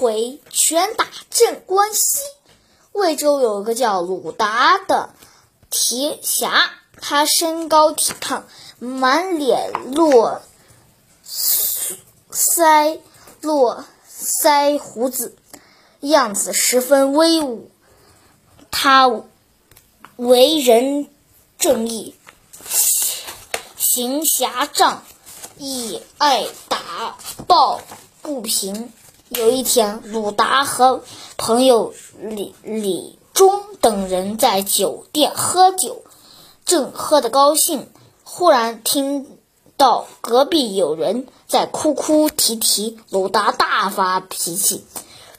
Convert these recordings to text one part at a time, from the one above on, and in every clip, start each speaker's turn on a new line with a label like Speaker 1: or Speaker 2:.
Speaker 1: 回拳打镇关西。魏州有个叫鲁达的铁侠，他身高体胖，满脸络腮络腮胡子，样子十分威武。他为人正义，行侠仗义，爱打抱不平。有一天，鲁达和朋友李李忠等人在酒店喝酒，正喝得高兴，忽然听到隔壁有人在哭哭啼啼。鲁达大发脾气，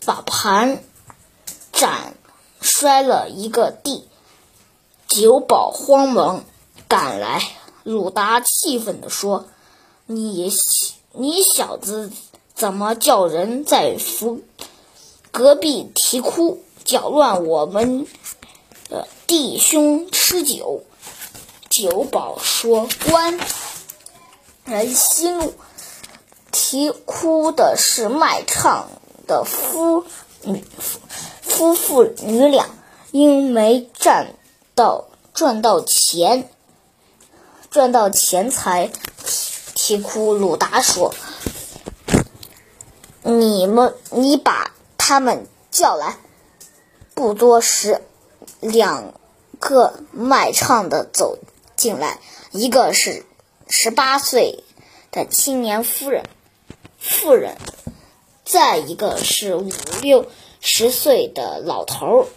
Speaker 1: 把盘盏摔了一个地。酒保慌忙赶来，鲁达气愤地说：“你你小子！”怎么叫人在福隔壁啼哭，搅乱我们的弟兄吃酒？酒保说：“官人息怒，啼哭的是卖唱的夫女夫妇女俩，因没赚到赚到钱，赚到钱财啼哭。”鲁达说。你们，你把他们叫来。不多时，两个卖唱的走进来，一个是十八岁的青年夫人，妇人；再一个是五六十岁的老头儿。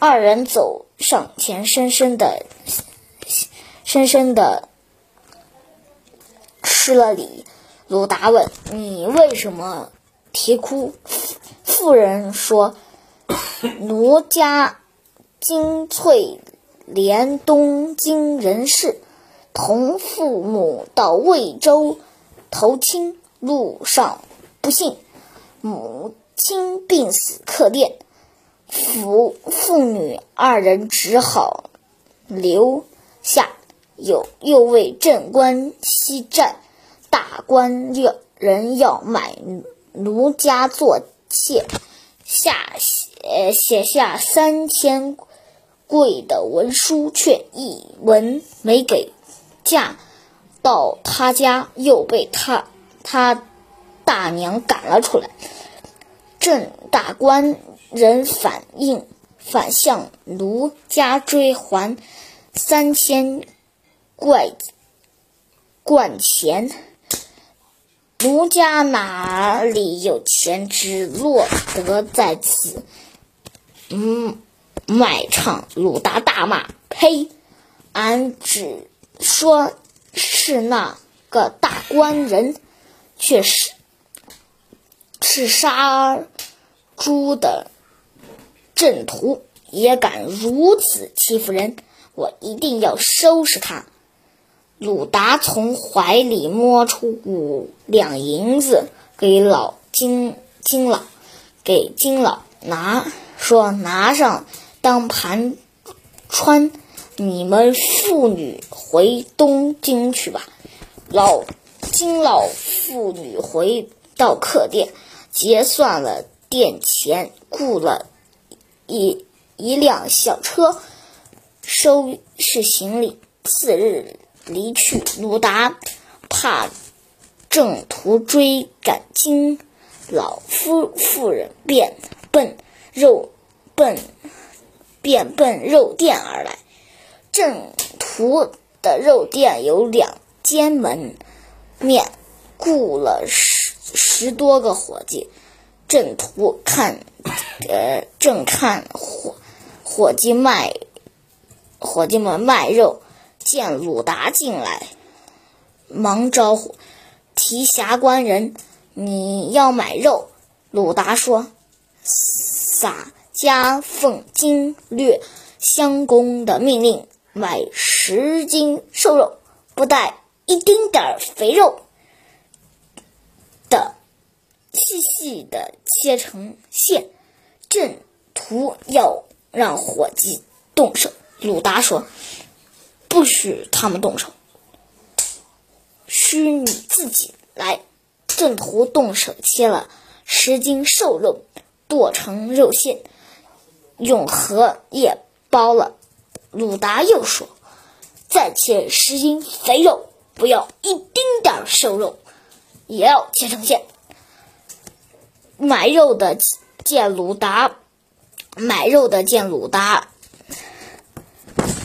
Speaker 1: 二人走上前，深深的、深深的施了礼。鲁达问：“你为什么？”啼哭，妇人说：“奴家金翠莲东京人士，同父母到魏州投亲，路上不幸，母亲病死客店，父父女二人只好留下。有又为镇关西战，大官要人要买。”奴家做妾，下写写下三千贵的文书，却一文没给。嫁到他家，又被他他大娘赶了出来。郑大官人反应反向奴家追还三千怪贯钱。奴家哪里有钱，只落得在此。嗯，卖唱鲁达大骂：“呸！俺只说是那个大官人，却是是杀猪的阵图，也敢如此欺负人！我一定要收拾他。”鲁达从怀里摸出五两银子，给老金金老，给金老拿，说拿上当盘穿，你们妇女回东京去吧。老金老妇女回到客店，结算了店钱，雇了一一辆小车，收拾行李。次日。离去，鲁达怕正途追赶金老夫妇人，便奔肉奔便奔肉店而来。正途的肉店有两间门面，雇了十十多个伙计。正途看，呃，正看伙伙计卖伙计们卖肉。见鲁达进来，忙招呼：“提辖官人，你要买肉？”鲁达说：“洒家奉经略相公的命令，买十斤瘦肉，不带一丁点儿肥肉的，细细的切成线。正图要让伙计动手。”鲁达说。不许他们动手，需你自己来。郑屠动手切了十斤瘦肉剁成肉馅，用荷叶包了。鲁达又说：“再切十斤肥肉，不要一丁点瘦肉，也要切成馅。”买肉的见鲁达，买肉的见鲁达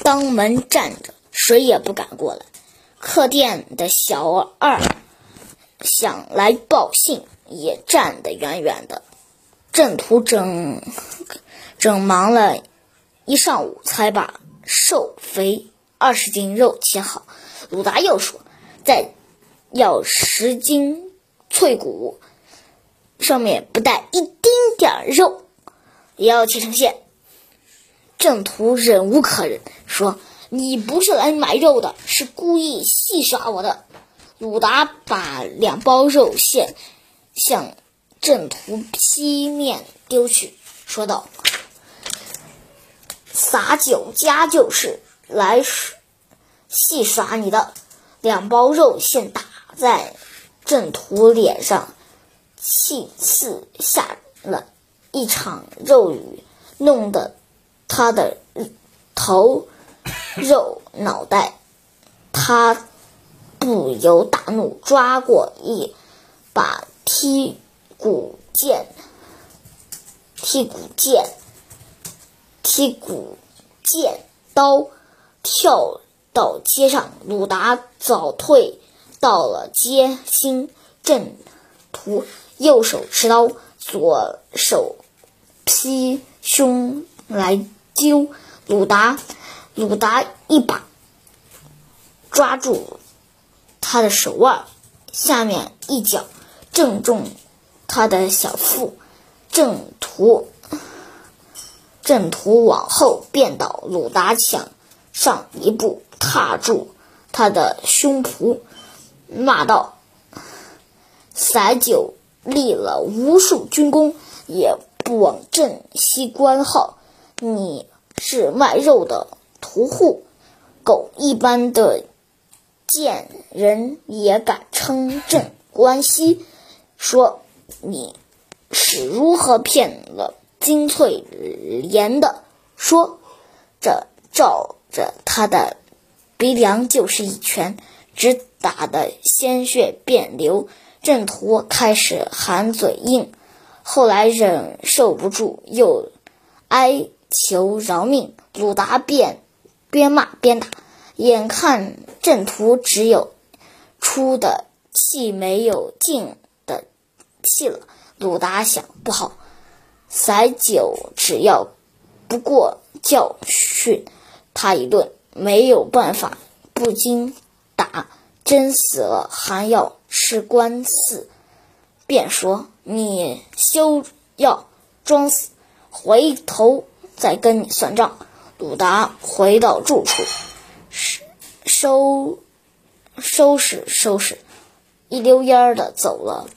Speaker 1: 当门站着，谁也不敢过来。客店的小二想来报信，也站得远远的。郑屠整整忙了一上午，才把瘦肥二十斤肉切好。鲁达又说：“再要十斤脆骨。”上面不带一丁点儿肉，也要切成馅。郑屠忍无可忍，说：“你不是来买肉的，是故意戏耍我的。”鲁达把两包肉馅向郑屠西面丢去，说道：“撒酒家就是来戏耍你的。”两包肉馅打在郑屠脸上。气刺下了一场肉雨，弄得他的头、肉、脑袋，他不由大怒，抓过一把剔骨剑、剔骨剑、剔骨剑刀，跳到街上。鲁达早退到了街心，正途。右手持刀，左手劈胸来揪鲁达。鲁达一把抓住他的手腕，下面一脚正中他的小腹。正途正途往后便倒，鲁达抢上一步，踏住他的胸脯，骂道：“撒酒！”立了无数军功，也不往镇西关号。你是卖肉的屠户，狗一般的贱人也敢称镇关西？说你是如何骗了金翠莲的？说这照着他的鼻梁就是一拳，只打得鲜血遍流。郑屠开始含嘴硬，后来忍受不住，又哀求饶命。鲁达便边骂边打，眼看阵图只有出的气没有进的气了。鲁达想不好，撒酒只要不过教训他一顿，没有办法，不经打。真死了还要吃官司，便说你休要装死，回头再跟你算账。鲁达回到住处，收收拾收拾，一溜烟儿的走了